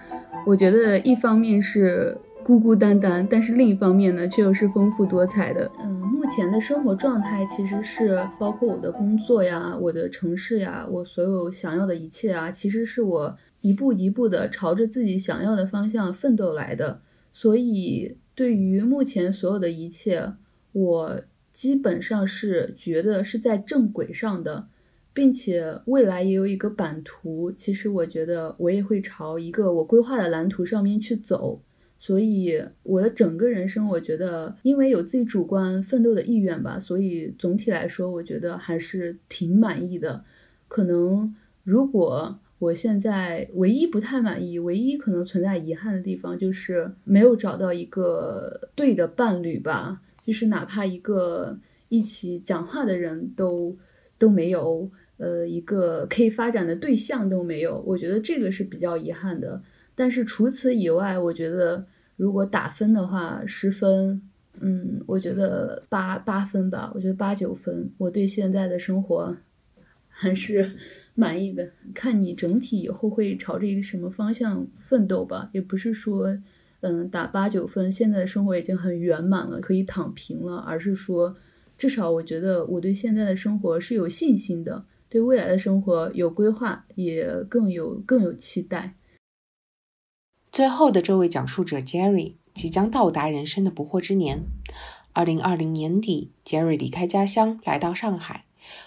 我觉得一方面是孤孤单单，但是另一方面呢，却又是丰富多彩的。嗯，目前的生活状态其实是包括我的工作呀、我的城市呀、我所有想要的一切啊，其实是我一步一步的朝着自己想要的方向奋斗来的。所以。对于目前所有的一切，我基本上是觉得是在正轨上的，并且未来也有一个版图。其实我觉得我也会朝一个我规划的蓝图上面去走。所以我的整个人生，我觉得因为有自己主观奋斗的意愿吧，所以总体来说，我觉得还是挺满意的。可能如果。我现在唯一不太满意，唯一可能存在遗憾的地方，就是没有找到一个对的伴侣吧。就是哪怕一个一起讲话的人都都没有，呃，一个可以发展的对象都没有。我觉得这个是比较遗憾的。但是除此以外，我觉得如果打分的话，十分，嗯，我觉得八八分吧。我觉得八九分。我对现在的生活。还是 满意的，看你整体以后会朝着一个什么方向奋斗吧。也不是说，嗯，打八九分，现在的生活已经很圆满了，可以躺平了，而是说，至少我觉得我对现在的生活是有信心的，对未来的生活有规划，也更有更有期待。最后的这位讲述者 Jerry 即将到达人生的不惑之年。二零二零年底，Jerry 离开家乡，来到上海。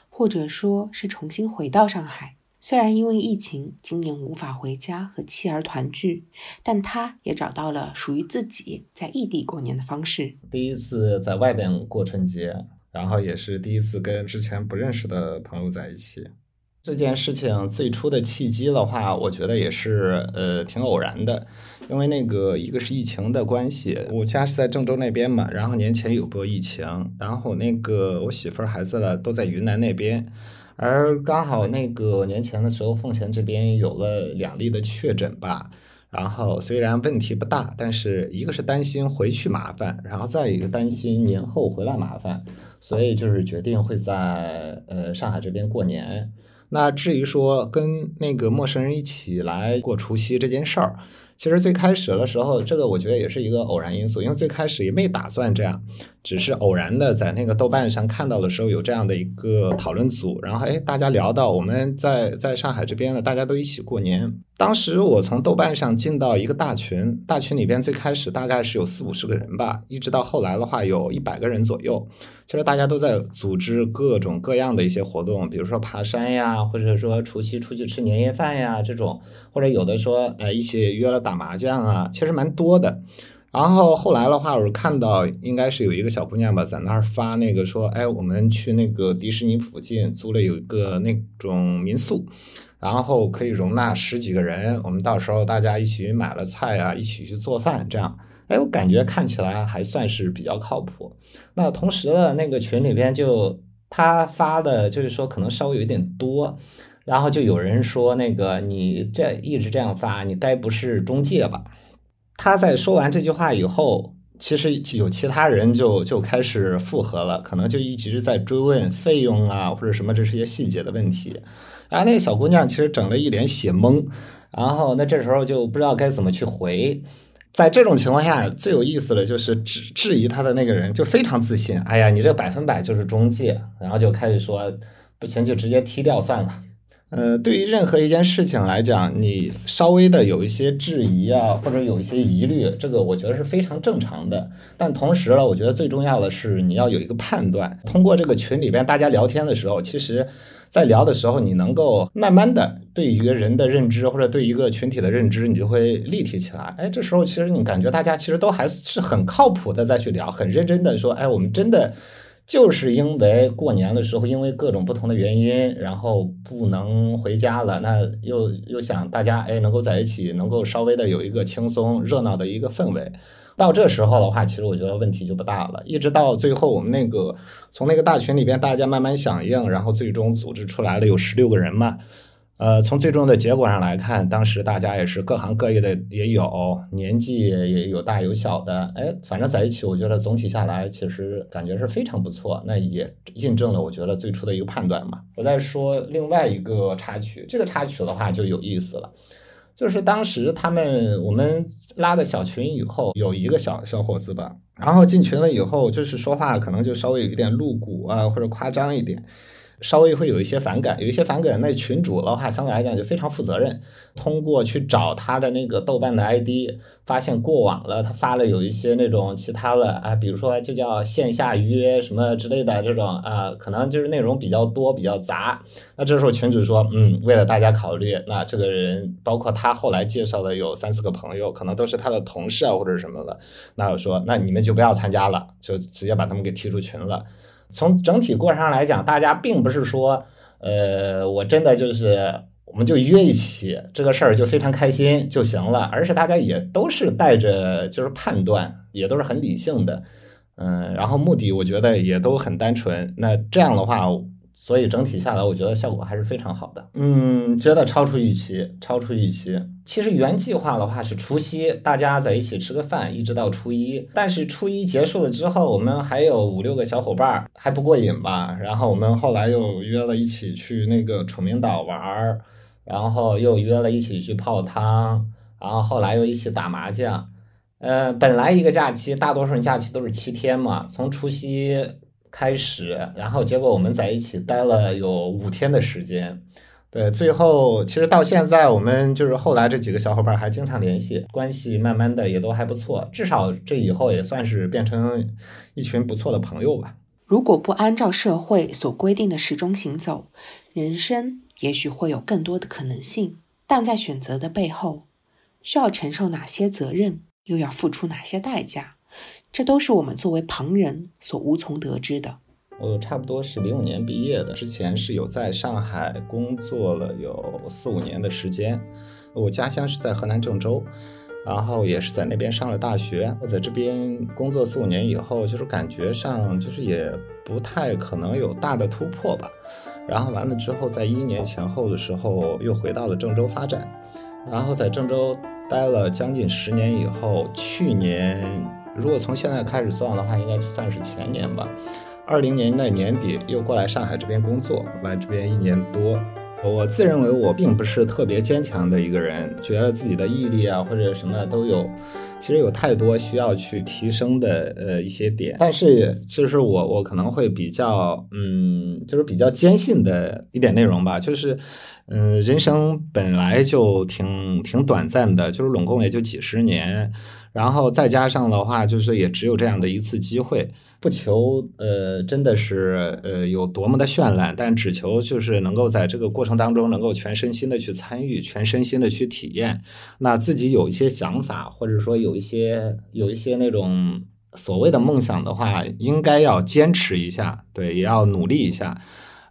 或者说是重新回到上海。虽然因为疫情，今年无法回家和妻儿团聚，但他也找到了属于自己在异地过年的方式。第一次在外边过春节，然后也是第一次跟之前不认识的朋友在一起。这件事情最初的契机的话，我觉得也是呃挺偶然的，因为那个一个是疫情的关系，我家是在郑州那边嘛，然后年前有过疫情，然后那个我媳妇儿孩子了都在云南那边，而刚好那个年前的时候，奉贤这边有了两例的确诊吧，然后虽然问题不大，但是一个是担心回去麻烦，然后再一个担心年后回来麻烦，所以就是决定会在呃上海这边过年。那至于说跟那个陌生人一起来过除夕这件事儿。其实最开始的时候，这个我觉得也是一个偶然因素，因为最开始也没打算这样，只是偶然的在那个豆瓣上看到的时候有这样的一个讨论组，然后哎，大家聊到我们在在上海这边呢，大家都一起过年。当时我从豆瓣上进到一个大群，大群里边最开始大概是有四五十个人吧，一直到后来的话有一百个人左右。其实大家都在组织各种各样的一些活动，比如说爬山呀，或者说除夕出去吃年夜饭呀这种，或者有的说呃一起约了。打麻将啊，其实蛮多的。然后后来的话，我看到应该是有一个小姑娘吧，在那儿发那个说，哎，我们去那个迪士尼附近租了有一个那种民宿，然后可以容纳十几个人。我们到时候大家一起买了菜啊，一起去做饭，这样，哎，我感觉看起来还算是比较靠谱。那同时呢，那个群里边就他发的，就是说可能稍微有点多。然后就有人说，那个你这一直这样发，你该不是中介吧？他在说完这句话以后，其实有其他人就就开始附和了，可能就一直在追问费用啊或者什么这些细节的问题。然后那个小姑娘其实整了一脸血懵，然后那这时候就不知道该怎么去回。在这种情况下，最有意思的就是质质疑他的那个人就非常自信，哎呀，你这百分百就是中介，然后就开始说不行就直接踢掉算了。呃，对于任何一件事情来讲，你稍微的有一些质疑啊，或者有一些疑虑，这个我觉得是非常正常的。但同时呢，我觉得最重要的是你要有一个判断。通过这个群里边大家聊天的时候，其实，在聊的时候，你能够慢慢的对一个人的认知或者对一个群体的认知，你就会立体起来。哎，这时候其实你感觉大家其实都还是很靠谱的再去聊，很认真的说，哎，我们真的。就是因为过年的时候，因为各种不同的原因，然后不能回家了，那又又想大家哎能够在一起，能够稍微的有一个轻松热闹的一个氛围。到这时候的话，其实我觉得问题就不大了。一直到最后，我们那个从那个大群里边大家慢慢响应，然后最终组织出来了有十六个人嘛。呃，从最终的结果上来看，当时大家也是各行各业的也有，年纪也有大有小的，哎，反正在一起，我觉得总体下来其实感觉是非常不错。那也印证了我觉得最初的一个判断嘛。我再说另外一个插曲，这个插曲的话就有意思了，就是当时他们我们拉的小群以后，有一个小小伙子吧，然后进群了以后，就是说话可能就稍微有一点露骨啊，或者夸张一点。稍微会有一些反感，有一些反感。那群主的话，相对来讲就非常负责任。通过去找他的那个豆瓣的 ID，发现过往了他发了有一些那种其他的啊，比如说就叫线下约什么之类的这种啊，可能就是内容比较多、比较杂。那这时候群主说，嗯，为了大家考虑，那这个人包括他后来介绍的有三四个朋友，可能都是他的同事啊或者什么的。那我说，那你们就不要参加了，就直接把他们给踢出群了。从整体过程上来讲，大家并不是说，呃，我真的就是，我们就约一起这个事儿就非常开心就行了，而是大家也都是带着就是判断，也都是很理性的，嗯，然后目的我觉得也都很单纯。那这样的话。所以整体下来，我觉得效果还是非常好的。嗯，觉得超出预期，超出预期。其实原计划的话是除夕大家在一起吃个饭，一直到初一。但是初一结束了之后，我们还有五六个小伙伴还不过瘾吧？然后我们后来又约了一起去那个楚明岛玩儿，然后又约了一起去泡汤，然后后来又一起打麻将。呃，本来一个假期，大多数人假期都是七天嘛，从除夕。开始，然后结果我们在一起待了有五天的时间，对，最后其实到现在我们就是后来这几个小伙伴还经常联系，关系慢慢的也都还不错，至少这以后也算是变成一群不错的朋友吧。如果不按照社会所规定的时钟行走，人生也许会有更多的可能性，但在选择的背后，需要承受哪些责任，又要付出哪些代价？这都是我们作为旁人所无从得知的。我差不多是零五年毕业的，之前是有在上海工作了有四五年的时间。我家乡是在河南郑州，然后也是在那边上了大学。我在这边工作四五年以后，就是感觉上就是也不太可能有大的突破吧。然后完了之后，在一年前后的时候又回到了郑州发展，然后在郑州待了将近十年以后，去年。如果从现在开始算的话，应该算是前年吧。二零年的年底又过来上海这边工作，来这边一年多。我自认为我并不是特别坚强的一个人，觉得自己的毅力啊或者什么都有，其实有太多需要去提升的呃一些点。但是就是我我可能会比较嗯，就是比较坚信的一点内容吧，就是嗯，人生本来就挺挺短暂的，就是拢共也就几十年。然后再加上的话，就是也只有这样的一次机会，不求呃真的是呃有多么的绚烂，但只求就是能够在这个过程当中能够全身心的去参与，全身心的去体验。那自己有一些想法，或者说有一些有一些那种所谓的梦想的话，应该要坚持一下，对，也要努力一下。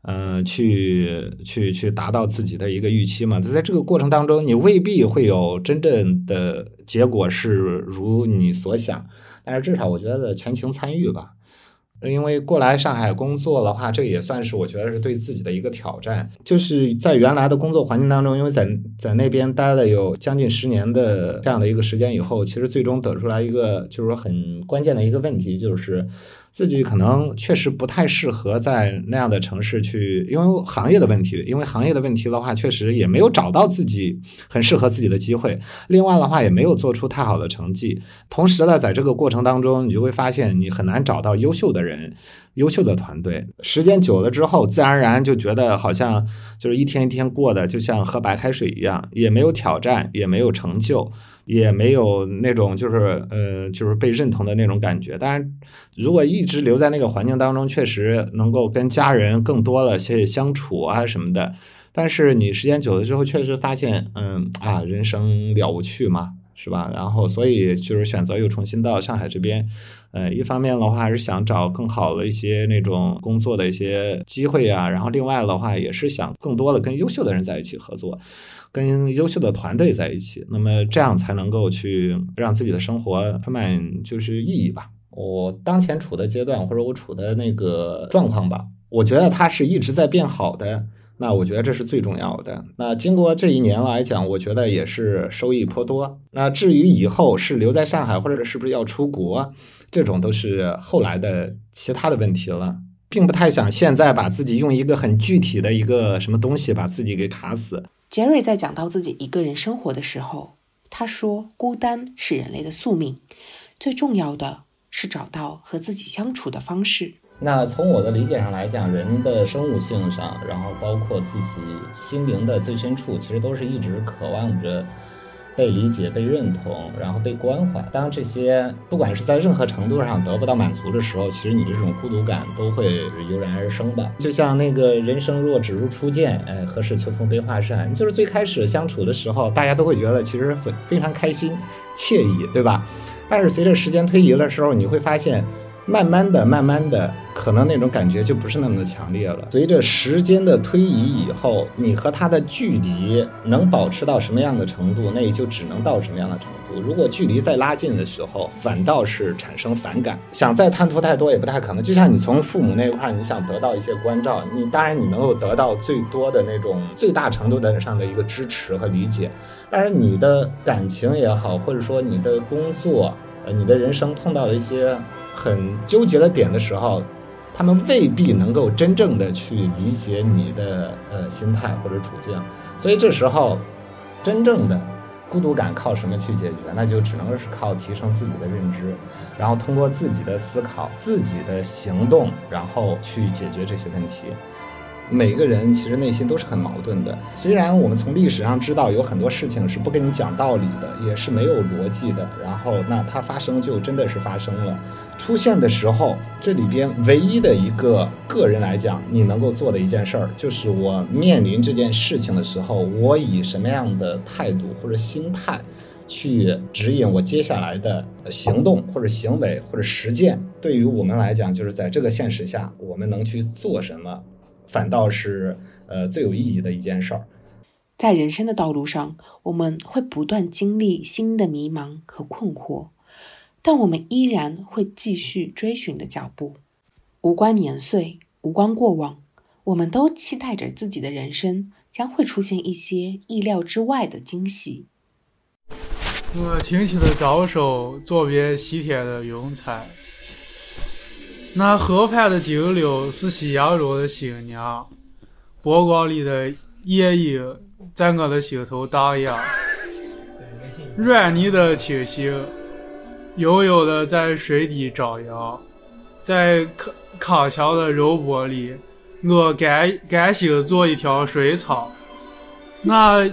嗯，去去去达到自己的一个预期嘛？在这个过程当中，你未必会有真正的结果是如你所想，但是至少我觉得全情参与吧。因为过来上海工作的话，这也算是我觉得是对自己的一个挑战。就是在原来的工作环境当中，因为在在那边待了有将近十年的这样的一个时间以后，其实最终得出来一个就是说很关键的一个问题，就是。自己可能确实不太适合在那样的城市去，因为行业的问题，因为行业的问题的话，确实也没有找到自己很适合自己的机会。另外的话，也没有做出太好的成绩。同时呢，在这个过程当中，你就会发现你很难找到优秀的人、优秀的团队。时间久了之后，自然而然就觉得好像就是一天一天过的，就像喝白开水一样，也没有挑战，也没有成就。也没有那种就是呃就是被认同的那种感觉。当然，如果一直留在那个环境当中，确实能够跟家人更多了些相处啊什么的。但是你时间久了之后，确实发现，嗯啊，人生了无趣嘛，是吧？然后所以就是选择又重新到上海这边。呃，一方面的话还是想找更好的一些那种工作的一些机会啊，然后另外的话也是想更多的跟优秀的人在一起合作。跟优秀的团队在一起，那么这样才能够去让自己的生活充满就是意义吧。我当前处的阶段或者我处的那个状况吧，我觉得它是一直在变好的。那我觉得这是最重要的。那经过这一年来讲，我觉得也是收益颇多。那至于以后是留在上海，或者是不是要出国，这种都是后来的其他的问题了，并不太想现在把自己用一个很具体的一个什么东西把自己给卡死。杰瑞在讲到自己一个人生活的时候，他说：“孤单是人类的宿命，最重要的是找到和自己相处的方式。”那从我的理解上来讲，人的生物性上，然后包括自己心灵的最深处，其实都是一直渴望着。被理解、被认同，然后被关怀。当这些不管是在任何程度上得不到满足的时候，其实你的这种孤独感都会油然而生吧。就像那个人生若只如初见，哎，何事秋风悲画扇？就是最开始相处的时候，大家都会觉得其实非非常开心、惬意，对吧？但是随着时间推移的时候，你会发现。慢慢的，慢慢的，可能那种感觉就不是那么的强烈了。随着时间的推移以后，你和他的距离能保持到什么样的程度，那也就只能到什么样的程度。如果距离再拉近的时候，反倒是产生反感，想再贪图太多也不太可能。就像你从父母那一块，你想得到一些关照，你当然你能够得到最多的那种最大程度的上的一个支持和理解，但是你的感情也好，或者说你的工作，你的人生碰到一些。很纠结的点的时候，他们未必能够真正的去理解你的呃心态或者处境，所以这时候，真正的孤独感靠什么去解决？那就只能是靠提升自己的认知，然后通过自己的思考、自己的行动，然后去解决这些问题。每个人其实内心都是很矛盾的。虽然我们从历史上知道有很多事情是不跟你讲道理的，也是没有逻辑的，然后那它发生就真的是发生了。出现的时候，这里边唯一的一个个人来讲，你能够做的一件事儿，就是我面临这件事情的时候，我以什么样的态度或者心态，去指引我接下来的行动或者行为或者实践。对于我们来讲，就是在这个现实下，我们能去做什么，反倒是呃最有意义的一件事儿。在人生的道路上，我们会不断经历新的迷茫和困惑。但我们依然会继续追寻的脚步，无关年岁，无关过往，我们都期待着自己的人生将会出现一些意料之外的惊喜。我清晰的着手，作别西天的云彩，那河畔的金柳是夕阳中的新娘，波光里的夜莺在我的心头荡漾，软泥的清新。悠悠的在水底招摇，在康康桥的柔波里，我甘甘心做一条水草。那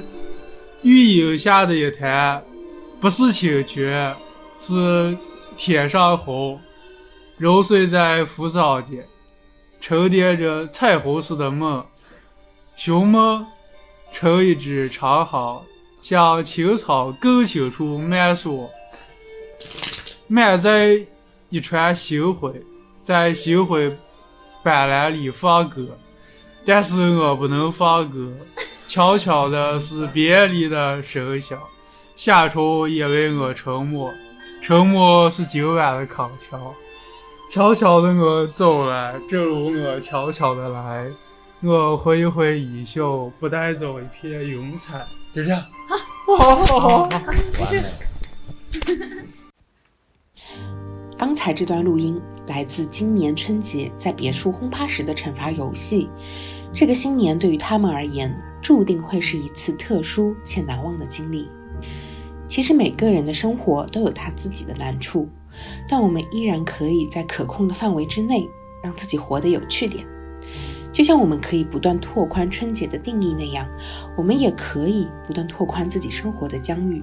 玉荫下的一潭，不是清泉，是天上虹，揉碎在浮藻间，沉淀着彩虹似的梦。寻梦，成一只长篙，向青草更深处漫溯。满载一船星辉，在星辉斑斓里放歌，但是我不能放歌。悄悄的是别离的声响，夏虫也为我沉默，沉默是今晚的康桥。悄悄的我走了，正如我悄悄的来。我挥一挥衣袖，不带走一片云彩。就这样。好，好，好，好，没事。刚才这段录音来自今年春节在别墅轰趴时的惩罚游戏。这个新年对于他们而言，注定会是一次特殊且难忘的经历。其实每个人的生活都有他自己的难处，但我们依然可以在可控的范围之内，让自己活得有趣点。就像我们可以不断拓宽春节的定义那样，我们也可以不断拓宽自己生活的疆域。